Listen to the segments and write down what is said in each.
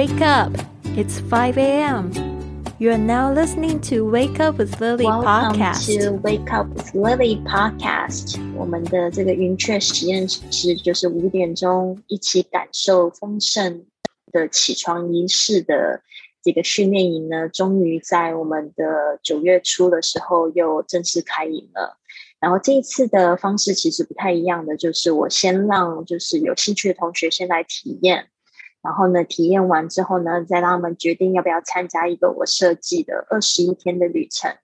Wake up! It's 5 a.m. You are now listening to Wake Up with Lily Welcome podcast. to Wake Up with Lily podcast。我们的这个云雀实验室就是五点钟一起感受丰盛的起床仪式的这个训练营呢，终于在我们的九月初的时候又正式开营了。然后这一次的方式其实不太一样的，就是我先让就是有兴趣的同学先来体验，然后呢体验完之后呢，再让他们决定要不要参加一个我设计的二十一天的旅程。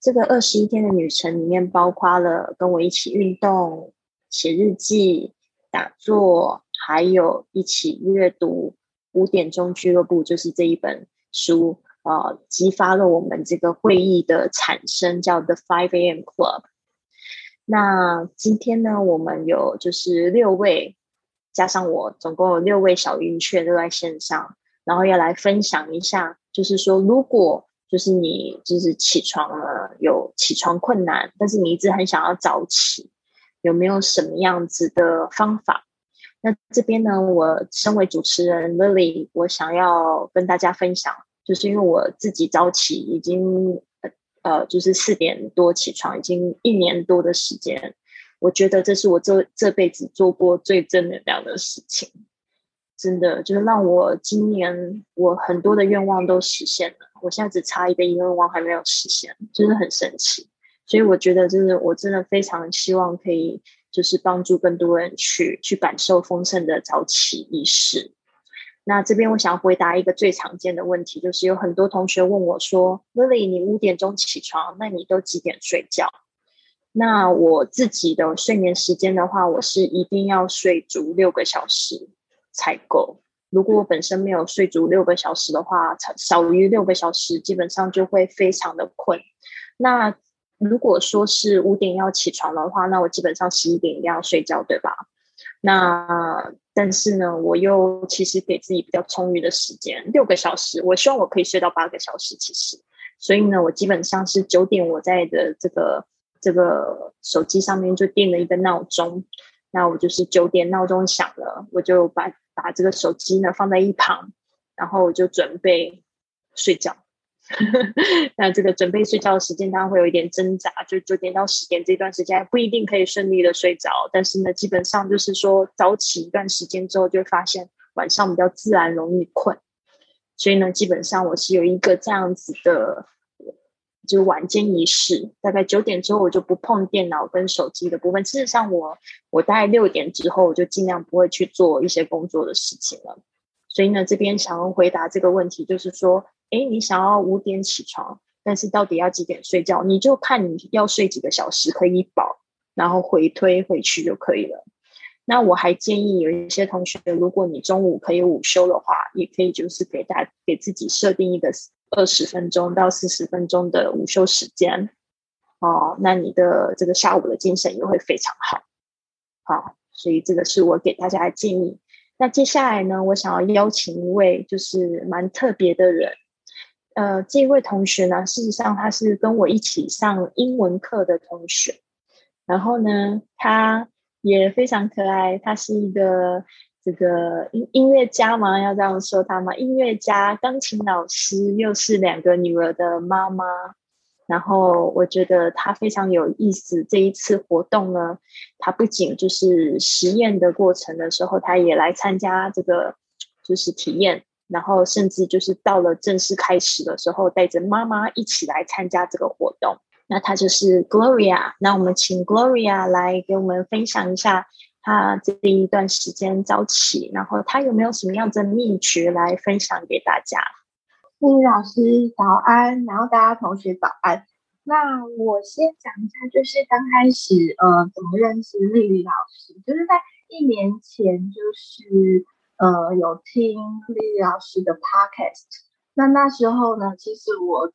这个二十一天的旅程里面，包括了跟我一起运动、写日记、打坐，还有一起阅读《五点钟俱乐部》，就是这一本书，呃，激发了我们这个会议的产生，叫 The Five A.M. Club。那今天呢，我们有就是六位，加上我，总共有六位小云雀都在线上，然后要来分享一下，就是说，如果就是你就是起床了，有起床困难，但是你一直很想要早起，有没有什么样子的方法？那这边呢，我身为主持人 Lily，我想要跟大家分享，就是因为我自己早起已经呃，就是四点多起床，已经一年多的时间。我觉得这是我这这辈子做过最正能量的事情，真的就是让我今年我很多的愿望都实现了。我现在只差一个愿望还没有实现，真的很神奇。所以我觉得，就是我真的非常希望可以，就是帮助更多人去去感受丰盛的早起仪式。那这边我想回答一个最常见的问题，就是有很多同学问我说：“Lily，你五点钟起床，那你都几点睡觉？”那我自己的睡眠时间的话，我是一定要睡足六个小时才够。如果我本身没有睡足六个小时的话，少于六个小时，基本上就会非常的困。那如果说是五点要起床的话，那我基本上十一点一定要睡觉，对吧？那但是呢，我又其实给自己比较充裕的时间，六个小时，我希望我可以睡到八个小时。其实，所以呢，我基本上是九点我在的这个这个手机上面就定了一个闹钟，那我就是九点闹钟响了，我就把把这个手机呢放在一旁，然后我就准备睡觉。那这个准备睡觉的时间当然会有一点挣扎，就九点到十点这段时间不一定可以顺利的睡着，但是呢，基本上就是说早起一段时间之后，就发现晚上比较自然容易困，所以呢，基本上我是有一个这样子的，就晚间仪式，大概九点之后我就不碰电脑跟手机的部分。事实上，我我大概六点之后，我就尽量不会去做一些工作的事情了。所以呢，这边想要回答这个问题，就是说。哎，你想要五点起床，但是到底要几点睡觉？你就看你要睡几个小时可以饱，然后回推回去就可以了。那我还建议有一些同学，如果你中午可以午休的话，也可以就是给大给自己设定一个二十分钟到四十分钟的午休时间哦。那你的这个下午的精神也会非常好。好，所以这个是我给大家的建议。那接下来呢，我想要邀请一位就是蛮特别的人。呃，这位同学呢，事实上他是跟我一起上英文课的同学，然后呢，他也非常可爱，他是一个这个音音乐家嘛，要这样说他吗？音乐家、钢琴老师，又是两个女儿的妈妈，然后我觉得他非常有意思。这一次活动呢，他不仅就是实验的过程的时候，他也来参加这个，就是体验。然后甚至就是到了正式开始的时候，带着妈妈一起来参加这个活动。那她就是 Gloria。那我们请 Gloria 来给我们分享一下她这一段时间早起，然后他有没有什么样的秘诀来分享给大家？丽丽老师早安，然后大家同学早安。那我先讲一下，就是刚开始呃怎么认识丽丽老师，就是在一年前，就是。呃，有听丽丽老师的 podcast，那那时候呢，其实我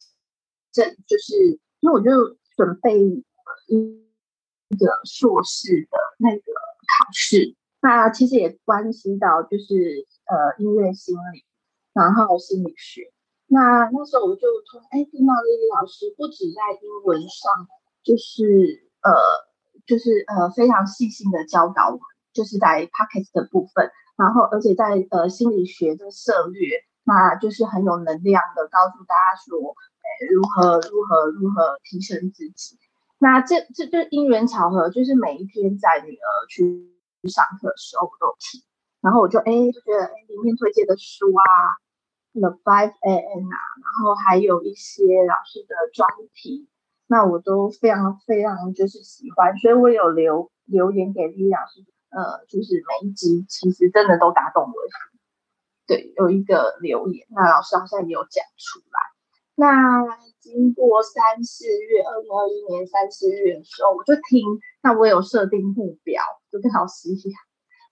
正就是因为我就准备一个硕士的那个考试，那其实也关系到就是呃音乐心理，然后心理学。那那时候我就突然哎听到丽丽老师不止在英文上，就是呃就是呃非常细心的教导我，就是在 podcast 的部分。然后，而且在呃心理学的策略，那就是很有能量的告诉大家说，哎，如何如何如何提升自己。那这这就因缘巧合，就是每一天在女儿去上课的时候，我都听，然后我就哎就觉得哎里面推荐的书啊，The Five A N 啊，然后还有一些老师的专题，那我都非常非常就是喜欢，所以我有留留言给李老师，呃，就是每一集其实真的都打动我。对，有一个留言，那老师好像也有讲出来。那经过三四月，二零二一年三四月的时候，我就听，那我有设定目标，就跟老师一样。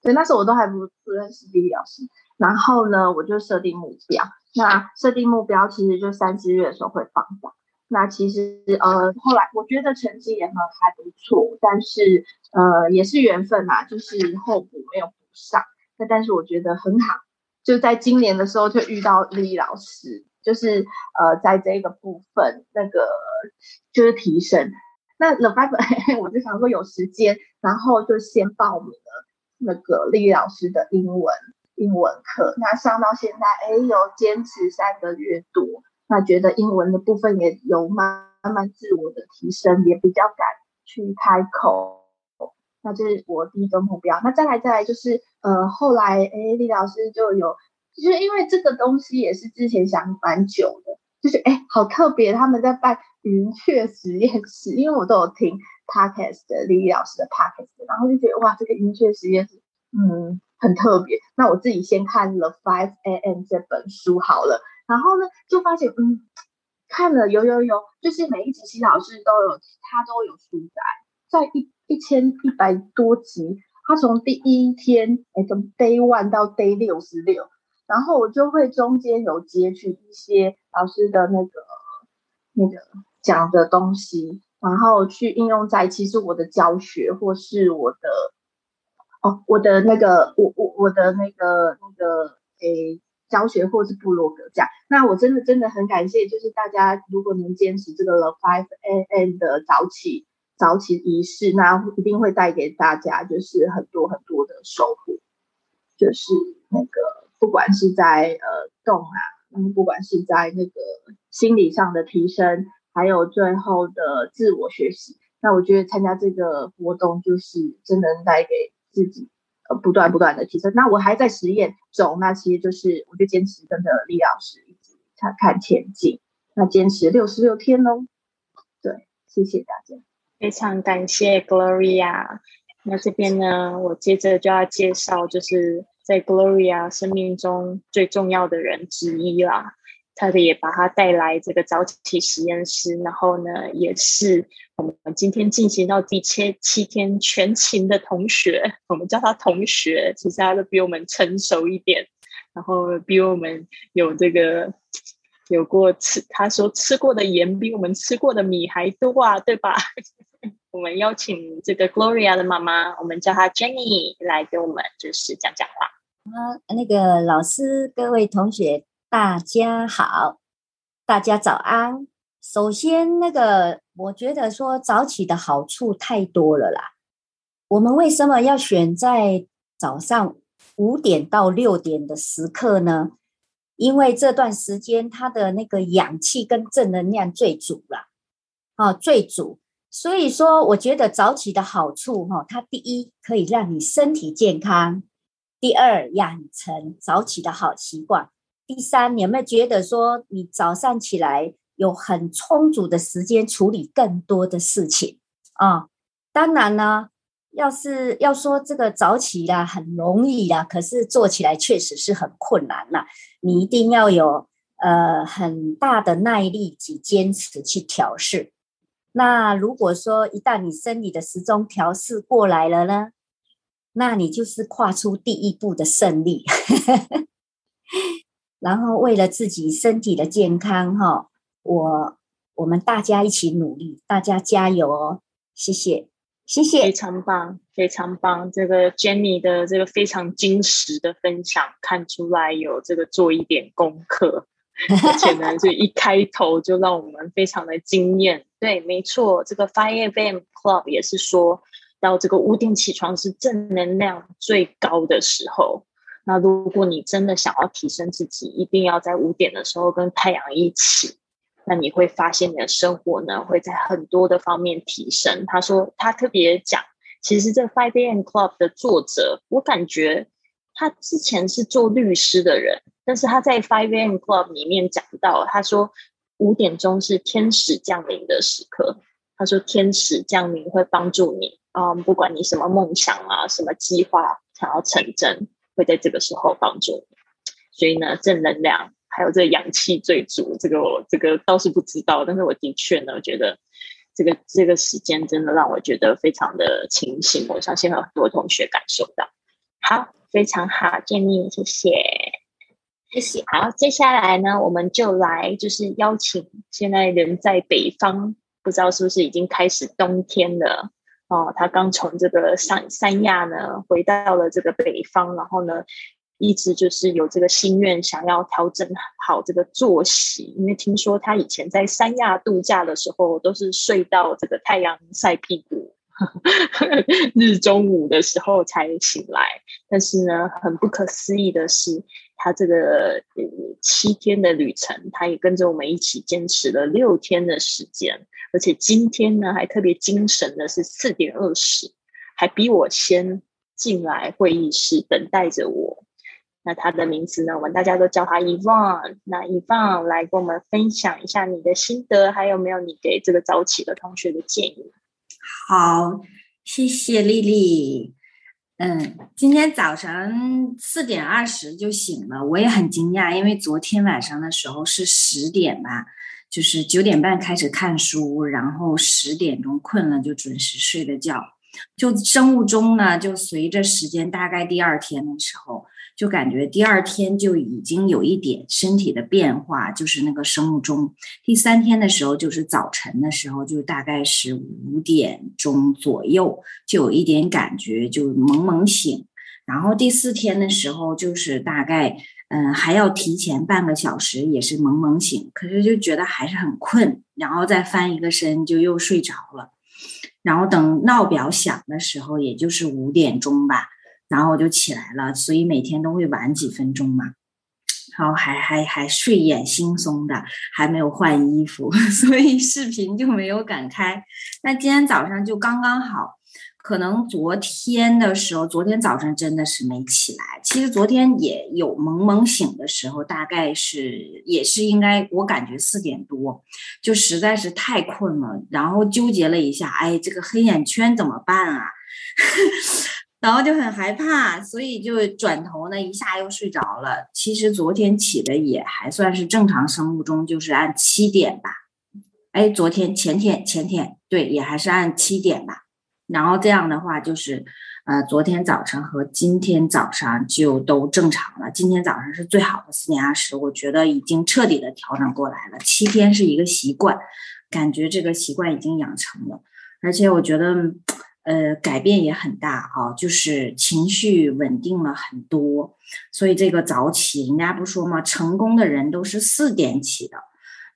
对，那时候我都还不不认识李老师，然后呢，我就设定目标。那设定目标其实就三四月的时候会放假。那其实呃，后来我觉得成绩也很还不错，但是呃，也是缘分嘛，就是候补没有补上。那但是我觉得很好，就在今年的时候就遇到李老师。就是呃，在这个部分，那个就是提升。那 The Five，我就想说有时间，然后就先报名了那个丽丽老师的英文英文课。那上到现在，哎，有坚持三个月多，那觉得英文的部分也有慢慢自我的提升，也比较敢去开口。那这是我第一个目标。那再来再来就是呃，后来哎，丽老师就有。就是因为这个东西也是之前想蛮久的，就是哎，好特别，他们在办云雀实验室，因为我都有听 podcast 的李老师的 podcast，然后就觉得哇，这个云雀实验室，嗯，很特别。那我自己先看了 Five A.M. 这本书好了，然后呢，就发现嗯，看了有有有，就是每一集新老师都有，他都有书在，在一一千一百多集，他从第一天哎，从 Day One 到 Day 六十六。然后我就会中间有截取一些老师的那个那个讲的东西，然后去应用在其实我的教学或是我的哦我的那个我我我的那个那个诶教学或是部落格这样。那我真的真的很感谢，就是大家如果能坚持这个 The Five A.M. 的早起早起仪式，那一定会带给大家就是很多很多的收获，就是那个。不管是在呃动啊，嗯，不管是在那个心理上的提升，还有最后的自我学习，那我觉得参加这个活动就是真的带给自己呃不断不断的提升。那我还在实验中，那其实就是我就坚持跟着李老师一直看看前进，那坚持六十六天喽。对，谢谢大家，非常感谢 Gloria。那这边呢，我接着就要介绍就是。在 Gloria 生命中最重要的人之一啦，他的也把他带来这个早起实验室，然后呢，也是我们今天进行到第七七天全勤的同学，我们叫他同学，其实他都比我们成熟一点，然后比我们有这个有过吃，他说吃过的盐比我们吃过的米还多啊，对吧？我们邀请这个 Gloria 的妈妈，我们叫她 Jenny 来给我们就是讲讲话。啊，那个老师，各位同学，大家好，大家早安。首先，那个我觉得说早起的好处太多了啦。我们为什么要选在早上五点到六点的时刻呢？因为这段时间它的那个氧气跟正能量最足了，啊，最足。所以说，我觉得早起的好处，哈，它第一可以让你身体健康，第二养成早起的好习惯，第三，你有没有觉得说你早上起来有很充足的时间处理更多的事情啊？当然呢，要是要说这个早起啦，很容易啦，可是做起来确实是很困难啦。你一定要有呃很大的耐力及坚持去调试。那如果说一旦你生理的时钟调试过来了呢，那你就是跨出第一步的胜利。然后为了自己身体的健康，哈，我我们大家一起努力，大家加油哦！谢谢，谢谢，非常棒，非常棒。这个 Jenny 的这个非常精实的分享，看出来有这个做一点功课。而且呢，就一开头就让我们非常的惊艳。对，没错，这个 Five AM Club 也是说到这个五点起床是正能量最高的时候。那如果你真的想要提升自己，一定要在五点的时候跟太阳一起，那你会发现你的生活呢会在很多的方面提升。他说他特别讲，其实这 Five A.M. Club 的作者，我感觉他之前是做律师的人，但是他在 Five A.M. Club 里面讲到，他说五点钟是天使降临的时刻。他说天使降临会帮助你啊，不管你什么梦想啊，什么计划想要成真。会在这个时候帮助你，所以呢，正能量还有这个阳气最足，这个我这个倒是不知道，但是我的确呢，觉得这个这个时间真的让我觉得非常的清醒，我相信很多同学感受到。好，非常好，建议谢谢，谢谢。好，接下来呢，我们就来就是邀请现在人在北方，不知道是不是已经开始冬天了。哦，他刚从这个三三亚呢回到了这个北方，然后呢，一直就是有这个心愿，想要调整好这个作息。因为听说他以前在三亚度假的时候，都是睡到这个太阳晒屁股，日中午的时候才醒来。但是呢，很不可思议的是。他这个七天的旅程，他也跟着我们一起坚持了六天的时间，而且今天呢还特别精神的是四点二十，还比我先进来会议室等待着我。那他的名字呢，我们大家都叫他 Evan。那 Evan 来跟我们分享一下你的心得，还有没有你给这个早起的同学的建议？好，谢谢丽丽。嗯，今天早晨四点二十就醒了，我也很惊讶，因为昨天晚上的时候是十点吧，就是九点半开始看书，然后十点钟困了就准时睡的觉，就生物钟呢，就随着时间，大概第二天的时候。就感觉第二天就已经有一点身体的变化，就是那个生物钟。第三天的时候，就是早晨的时候，就大概是五点钟左右，就有一点感觉，就蒙蒙醒。然后第四天的时候，就是大概嗯还要提前半个小时，也是蒙蒙醒，可是就觉得还是很困，然后再翻一个身就又睡着了。然后等闹表响的时候，也就是五点钟吧。然后我就起来了，所以每天都会晚几分钟嘛，然后还还还睡眼惺忪的，还没有换衣服，所以视频就没有敢开。那今天早上就刚刚好，可能昨天的时候，昨天早上真的是没起来。其实昨天也有蒙蒙醒的时候，大概是也是应该，我感觉四点多，就实在是太困了，然后纠结了一下，哎，这个黑眼圈怎么办啊？然后就很害怕，所以就转头呢，一下又睡着了。其实昨天起的也还算是正常生物钟，就是按七点吧。哎，昨天、前天、前天，对，也还是按七点吧。然后这样的话，就是呃，昨天早晨和今天早上就都正常了。今天早上是最好的四点二十，我觉得已经彻底的调整过来了。七天是一个习惯，感觉这个习惯已经养成了，而且我觉得。呃，改变也很大啊，就是情绪稳定了很多，所以这个早起，人家不说吗？成功的人都是四点起的。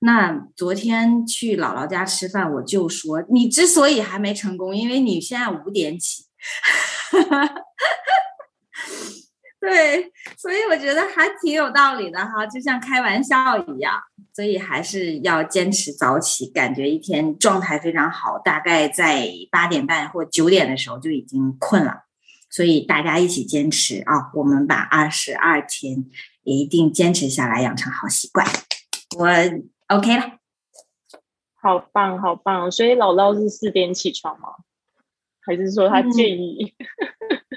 那昨天去姥姥家吃饭，我就说，你之所以还没成功，因为你现在五点起。对，所以我觉得还挺有道理的哈，就像开玩笑一样。所以还是要坚持早起，感觉一天状态非常好。大概在八点半或九点的时候就已经困了，所以大家一起坚持啊！我们把二十二天也一定坚持下来，养成好习惯。我 OK 了，好棒，好棒！所以姥姥是四点起床吗？还是说他建议？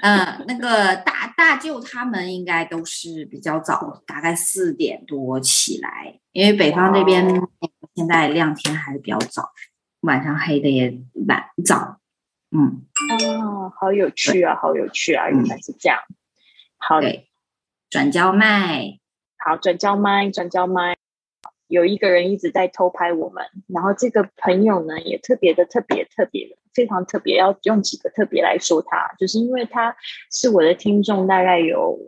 嗯，那个大大舅他们应该都是比较早，大概四点多起来，因为北方这边现在亮天还是比较早，晚上黑的也蛮早。嗯，哦，好有趣啊，好有趣啊，原来是这样。好，转交麦，好，转交麦，转交麦。有一个人一直在偷拍我们，然后这个朋友呢也特别的特别特别非常特别，要用几个特别来说他，就是因为他是我的听众，大概有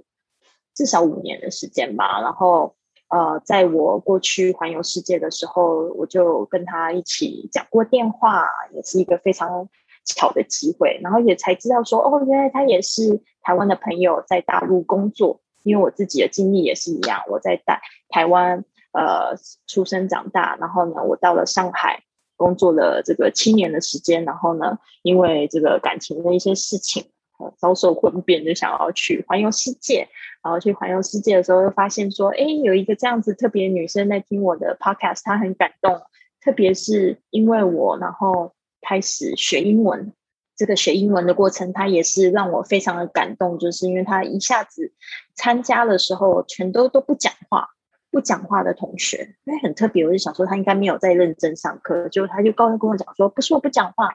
至少五年的时间吧。然后呃，在我过去环游世界的时候，我就跟他一起讲过电话，也是一个非常巧的机会。然后也才知道说，哦，原来他也是台湾的朋友，在大陆工作。因为我自己的经历也是一样，我在台台湾呃出生长大，然后呢，我到了上海工作了这个七年的时间，然后呢，因为这个感情的一些事情，呃，遭受混变，就想要去环游世界。然后去环游世界的时候，又发现说，哎，有一个这样子特别女生在听我的 podcast，她很感动。特别是因为我，然后开始学英文。这个学英文的过程，她也是让我非常的感动，就是因为她一下子参加的时候，全都都不讲话，不讲话的同学，因为很特别，我就想说他应该没有在认真上课，就他就高声跟我讲说，不是我不讲话，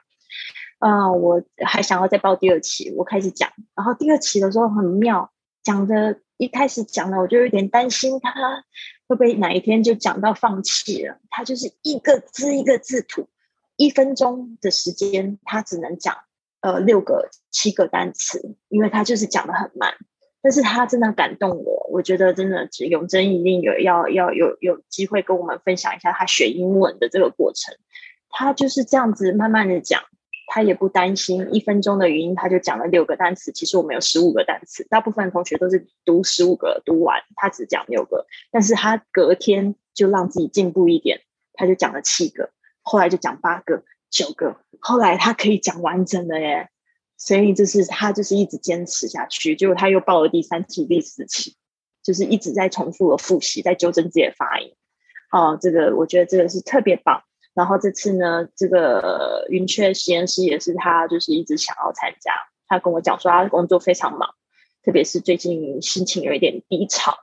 啊，我还想要再报第二期，我开始讲，然后第二期的时候很妙。讲的一开始讲的，我就有点担心他会不会哪一天就讲到放弃了。他就是一个字一个字吐，一分钟的时间他只能讲呃六个七个单词，因为他就是讲的很慢。但是他真的感动我，我觉得真的永贞一定有要要有有机会跟我们分享一下他学英文的这个过程。他就是这样子慢慢的讲。他也不担心一分钟的语音，他就讲了六个单词。其实我们有十五个单词，大部分同学都是读十五个读完，他只讲六个。但是他隔天就让自己进步一点，他就讲了七个，后来就讲八个、九个，后来他可以讲完整的耶。所以就是他就是一直坚持下去，结果他又报了第三期、第四期，就是一直在重复的复习，在纠正自己的发音。哦，这个我觉得这个是特别棒。然后这次呢，这个云雀实验室也是他就是一直想要参加。他跟我讲说，他工作非常忙，特别是最近心情有一点低潮，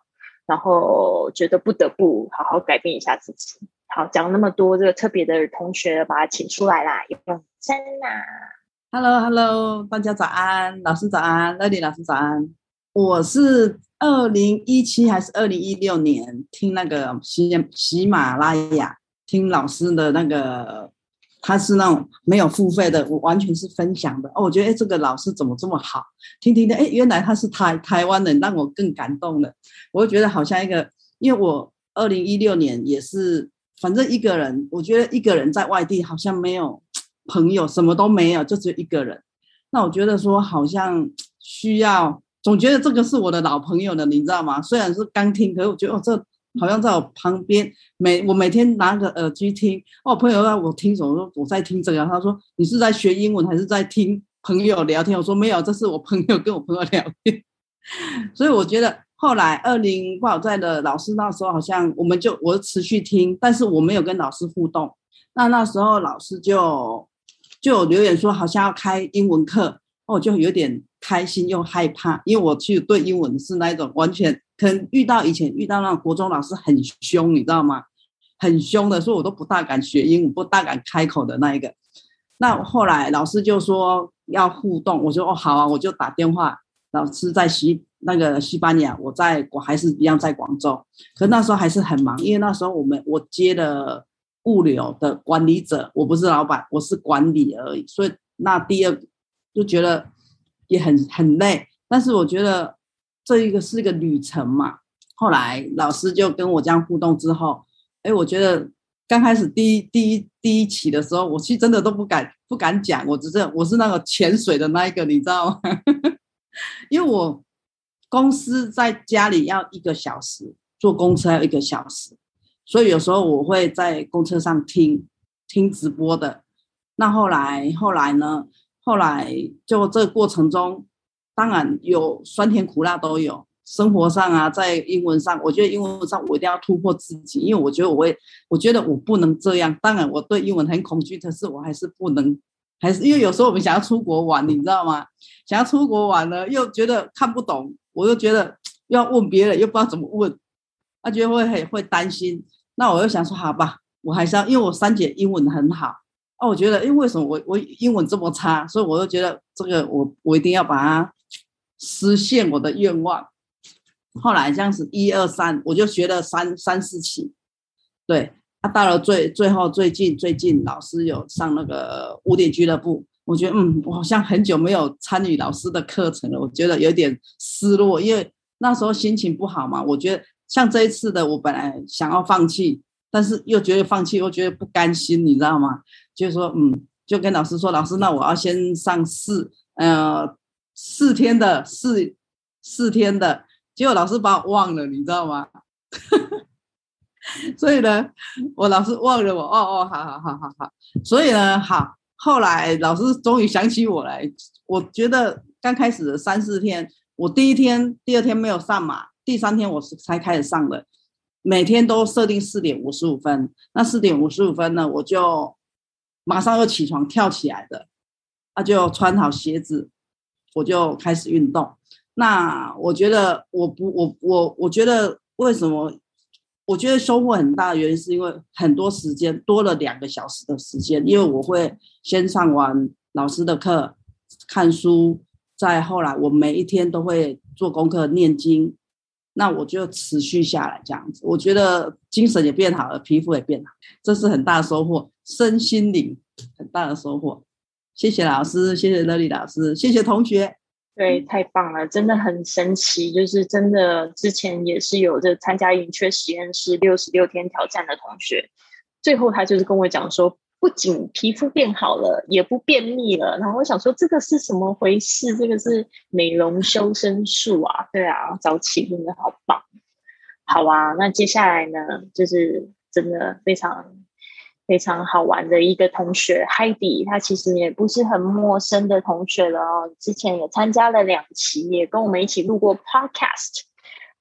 然后觉得不得不好好改变一下自己。好，讲那么多，这个特别的同学把他请出来啦，用真啦。Hello，Hello，大家早安，老师早安，乐迪老师早安。我是二零一七还是二零一六年听那个喜喜马拉雅。听老师的那个，他是那种没有付费的，我完全是分享的哦。我觉得哎，这个老师怎么这么好？听听的，哎，原来他是台台湾人，让我更感动了。我觉得好像一个，因为我二零一六年也是，反正一个人，我觉得一个人在外地好像没有朋友，什么都没有，就只有一个人。那我觉得说好像需要，总觉得这个是我的老朋友了，你知道吗？虽然是刚听，可是我觉得哦这。好像在我旁边，每我每天拿个耳机听。哦朋友让我听什么？说我在听这个。他说你是在学英文还是在听朋友聊天？我说没有，这是我朋友跟我朋友聊天。所以我觉得后来二零不好在的老师那时候好像我们就我持续听，但是我没有跟老师互动。那那时候老师就就有留言说好像要开英文课，我就有点开心又害怕，因为我去对英文是那一种完全。可能遇到以前遇到那国中老师很凶，你知道吗？很凶的，所以我都不大敢学英语，不大敢开口的那一个。那后来老师就说要互动，我说哦好啊，我就打电话。老师在西那个西班牙，我在我还是一样在广州，可那时候还是很忙，因为那时候我们我接了物流的管理者，我不是老板，我是管理而已。所以那第二就觉得也很很累，但是我觉得。这一个是一个旅程嘛，后来老师就跟我这样互动之后，哎，我觉得刚开始第一第一第一期的时候，我其实真的都不敢不敢讲，我只是我是那个潜水的那一个，你知道吗？因为我公司在家里要一个小时，坐公车要一个小时，所以有时候我会在公车上听听直播的。那后来后来呢？后来就这个过程中。当然有酸甜苦辣都有，生活上啊，在英文上，我觉得英文上我一定要突破自己，因为我觉得我会，我觉得我不能这样。当然我对英文很恐惧，可是我还是不能，还是因为有时候我们想要出国玩，你知道吗？想要出国玩呢，又觉得看不懂，我又觉得 要问别人，又不知道怎么问，他觉得会很会担心。那我又想说，好吧，我还是要，因为我三姐英文很好，哦，我觉得，因为什么我我英文这么差，所以我就觉得这个我我一定要把它。实现我的愿望。后来这样子一二三，我就学了三三四期。对，他到了最最后最近最近，老师有上那个五点俱乐部。我觉得嗯，我好像很久没有参与老师的课程了，我觉得有点失落，因为那时候心情不好嘛。我觉得像这一次的，我本来想要放弃，但是又觉得放弃又觉得不甘心，你知道吗？就是说嗯，就跟老师说，老师，那我要先上四呃。四天的四四天的，结果老师把我忘了，你知道吗？所以呢，我老师忘了我，哦哦，好好好好好。所以呢，好，后来老师终于想起我来。我觉得刚开始的三四天，我第一天、第二天没有上马，第三天我是才开始上的。每天都设定四点五十五分，那四点五十五分呢，我就马上又起床跳起来的，那就穿好鞋子，我就开始运动。那我觉得我不我我我觉得为什么？我觉得收获很大的原因是因为很多时间多了两个小时的时间，因为我会先上完老师的课，看书，再后来我每一天都会做功课念经。那我就持续下来这样子，我觉得精神也变好了，皮肤也变好，这是很大的收获，身心灵很大的收获。谢谢老师，谢谢乐丽老师，谢谢同学。对，太棒了，真的很神奇。就是真的，之前也是有这参加云雀实验室六十六天挑战的同学，最后他就是跟我讲说。不仅皮肤变好了，也不便秘了。然后我想说，这个是什么回事？这个是美容修身术啊？对啊，早起真的好棒。好啊，那接下来呢，就是真的非常非常好玩的一个同学海蒂他其实也不是很陌生的同学了哦。之前也参加了两期，也跟我们一起录过 Podcast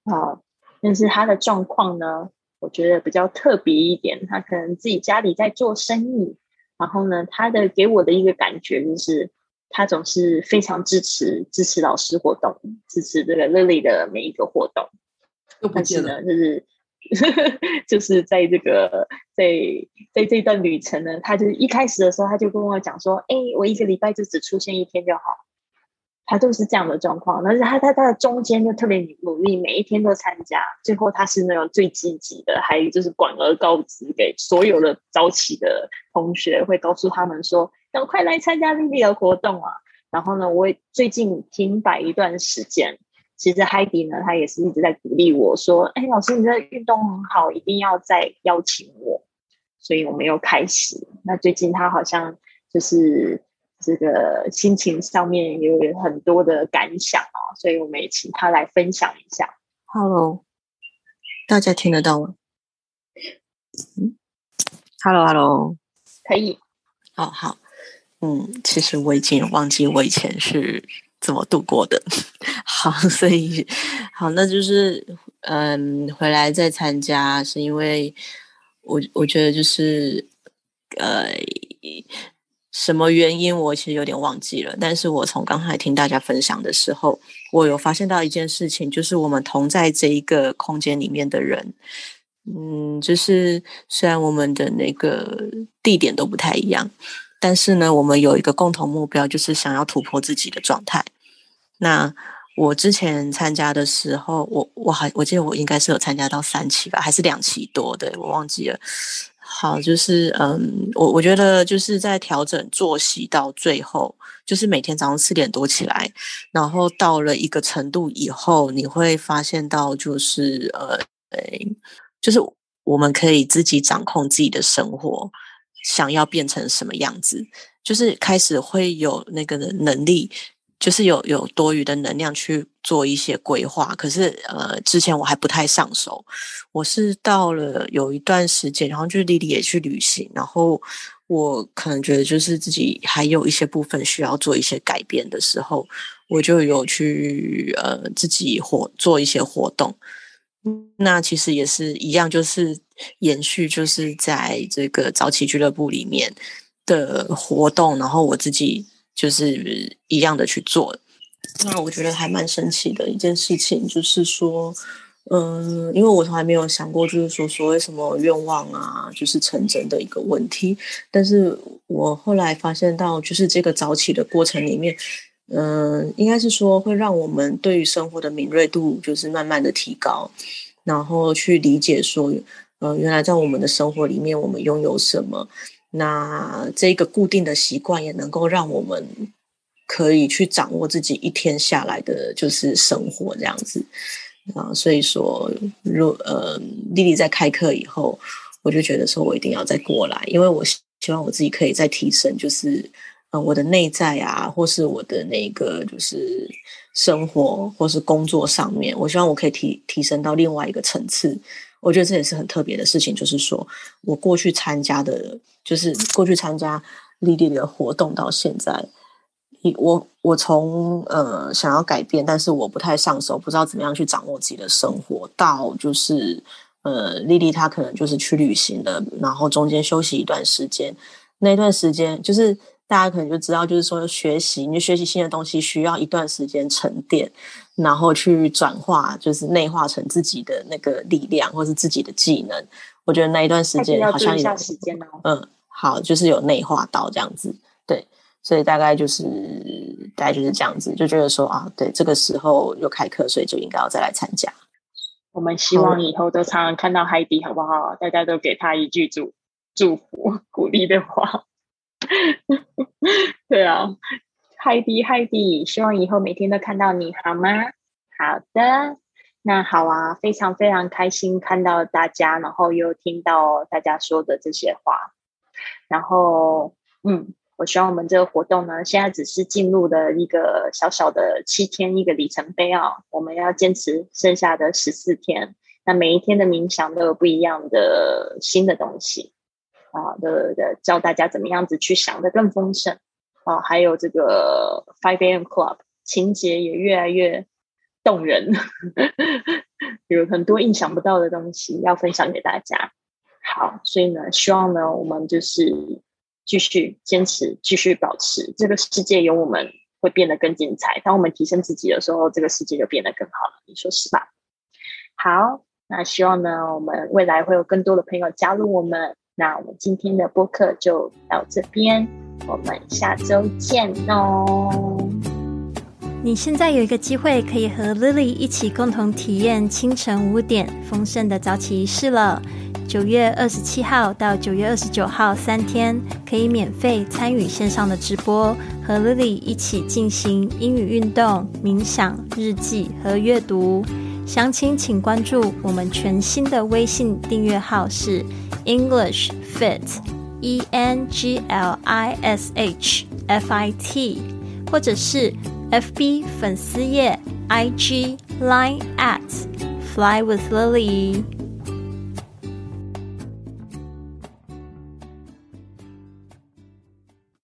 啊。但是他的状况呢？我觉得比较特别一点，他可能自己家里在做生意，然后呢，他的给我的一个感觉就是，他总是非常支持支持老师活动，支持这个 Lily 的每一个活动。但是呢，就是 就是在这个在在这段旅程呢，他就一开始的时候，他就跟我讲说：“哎，我一个礼拜就只出现一天就好。”他都是这样的状况，但是他他他的中间就特别努力，每一天都参加，最后他是那种最积极的，还有就是广而告之给所有的早起的同学，会告诉他们说，赶快来参加丽丽的活动啊！然后呢，我最近停摆一段时间，其实海迪呢，他也是一直在鼓励我说，哎，老师你的运动很好，一定要再邀请我，所以我们又开始。那最近他好像就是。这个心情上面有很多的感想啊，所以我们也请他来分享一下。Hello，大家听得到吗？嗯，Hello，Hello，可以。哦，好。嗯，其实我已经忘记我以前是怎么度过的。好，所以好，那就是嗯，回来再参加，是因为我我觉得就是呃。什么原因？我其实有点忘记了。但是我从刚才听大家分享的时候，我有发现到一件事情，就是我们同在这一个空间里面的人，嗯，就是虽然我们的那个地点都不太一样，但是呢，我们有一个共同目标，就是想要突破自己的状态。那我之前参加的时候，我我还我记得我应该是有参加到三期吧，还是两期多的，我忘记了。好，就是嗯，我我觉得就是在调整作息到最后，就是每天早上四点多起来，然后到了一个程度以后，你会发现到就是呃，就是我们可以自己掌控自己的生活，想要变成什么样子，就是开始会有那个能力。就是有有多余的能量去做一些规划，可是呃，之前我还不太上手。我是到了有一段时间，然后就是丽丽也去旅行，然后我可能觉得就是自己还有一些部分需要做一些改变的时候，我就有去呃自己活做一些活动。那其实也是一样，就是延续就是在这个早起俱乐部里面的活动，然后我自己。就是一样的去做，那我觉得还蛮神奇的一件事情，就是说，嗯，因为我从来没有想过，就是说所谓什么愿望啊，就是成真的一个问题。但是我后来发现到，就是这个早起的过程里面，嗯，应该是说会让我们对于生活的敏锐度就是慢慢的提高，然后去理解说，呃，原来在我们的生活里面，我们拥有什么。那这个固定的习惯也能够让我们可以去掌握自己一天下来的就是生活这样子啊，所以说，如呃，丽丽在开课以后，我就觉得说我一定要再过来，因为我希望我自己可以再提升，就是呃我的内在啊，或是我的那个就是生活或是工作上面，我希望我可以提提升到另外一个层次。我觉得这也是很特别的事情，就是说我过去参加的，就是过去参加丽丽的活动到现在，我我从呃想要改变，但是我不太上手，不知道怎么样去掌握自己的生活，到就是呃丽丽她可能就是去旅行了，然后中间休息一段时间，那段时间就是大家可能就知道，就是说学习，你学习新的东西需要一段时间沉淀，然后去转化，就是内化成自己的那个力量或是自己的技能。我觉得那一段时间好像有时间哦，嗯，好，就是有内化到这样子，对。所以大概就是大概就是这样子，就觉得说啊，对，这个时候又开课，所以就应该要再来参加。我们希望以后都常常看到海迪，好不好？大家都给他一句祝祝福、鼓励的话。对啊，海迪，海迪，希望以后每天都看到你好吗？好的，那好啊，非常非常开心看到大家，然后又听到大家说的这些话，然后嗯。我希望我们这个活动呢，现在只是进入的一个小小的七天一个里程碑啊，我们要坚持剩下的十四天。那每一天的冥想都有不一样的新的东西啊，的的教大家怎么样子去想的更丰盛啊，还有这个 Five A.M. Club 情节也越来越动人，有很多意想不到的东西要分享给大家。好，所以呢，希望呢，我们就是。继续坚持，继续保持，这个世界有我们会变得更精彩。当我们提升自己的时候，这个世界就变得更好了。你说是吧？好，那希望呢，我们未来会有更多的朋友加入我们。那我们今天的播客就到这边，我们下周见哦。你现在有一个机会，可以和 Lily 一起共同体验清晨五点丰盛的早起仪式了。九月二十七号到九月二十九号三天，可以免费参与线上的直播，和 Lily 一起进行英语运动、冥想、日记和阅读。详情请关注我们全新的微信订阅号是 English Fit，E N G L I S H F I T，或者是 FB 粉丝页、IG Line at Fly with Lily。